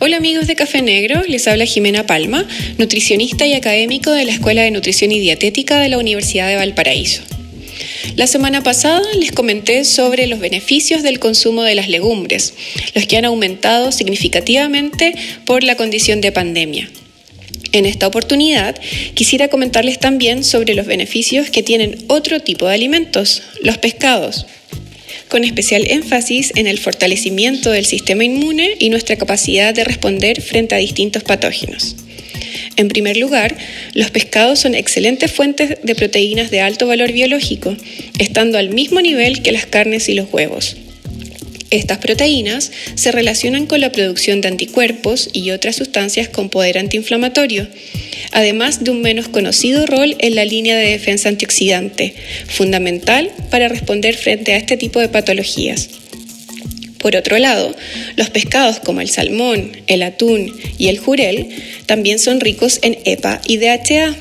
Hola amigos de Café Negro, les habla Jimena Palma, nutricionista y académico de la Escuela de Nutrición y Dietética de la Universidad de Valparaíso. La semana pasada les comenté sobre los beneficios del consumo de las legumbres, los que han aumentado significativamente por la condición de pandemia. En esta oportunidad quisiera comentarles también sobre los beneficios que tienen otro tipo de alimentos, los pescados con especial énfasis en el fortalecimiento del sistema inmune y nuestra capacidad de responder frente a distintos patógenos. En primer lugar, los pescados son excelentes fuentes de proteínas de alto valor biológico, estando al mismo nivel que las carnes y los huevos. Estas proteínas se relacionan con la producción de anticuerpos y otras sustancias con poder antiinflamatorio, además de un menos conocido rol en la línea de defensa antioxidante, fundamental para responder frente a este tipo de patologías. Por otro lado, los pescados como el salmón, el atún y el jurel también son ricos en EPA y DHA,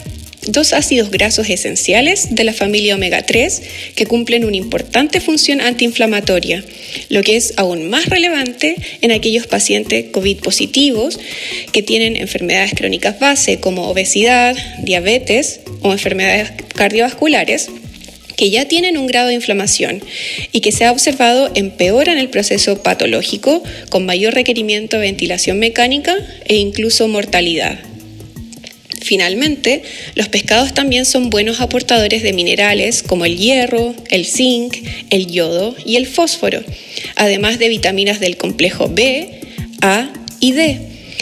dos ácidos grasos esenciales de la familia omega 3 que cumplen una importante función antiinflamatoria, lo que es aún más relevante en aquellos pacientes COVID positivos que tienen enfermedades crónicas base como obesidad, diabetes o enfermedades cardiovasculares que ya tienen un grado de inflamación y que se ha observado empeoran el proceso patológico con mayor requerimiento de ventilación mecánica e incluso mortalidad. Finalmente, los pescados también son buenos aportadores de minerales como el hierro, el zinc, el yodo y el fósforo, además de vitaminas del complejo B, A y D,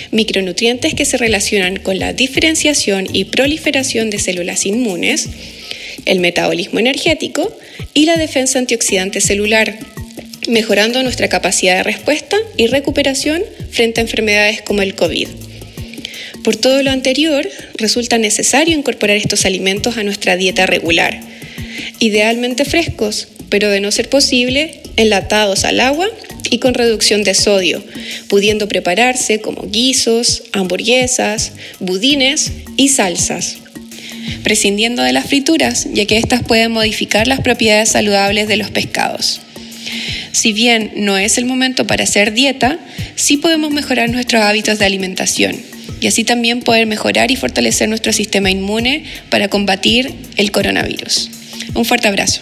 micronutrientes que se relacionan con la diferenciación y proliferación de células inmunes, el metabolismo energético y la defensa antioxidante celular, mejorando nuestra capacidad de respuesta y recuperación frente a enfermedades como el COVID. Por todo lo anterior, resulta necesario incorporar estos alimentos a nuestra dieta regular, idealmente frescos, pero de no ser posible, enlatados al agua y con reducción de sodio, pudiendo prepararse como guisos, hamburguesas, budines y salsas. Prescindiendo de las frituras, ya que éstas pueden modificar las propiedades saludables de los pescados. Si bien no es el momento para hacer dieta, sí podemos mejorar nuestros hábitos de alimentación y así también poder mejorar y fortalecer nuestro sistema inmune para combatir el coronavirus. Un fuerte abrazo.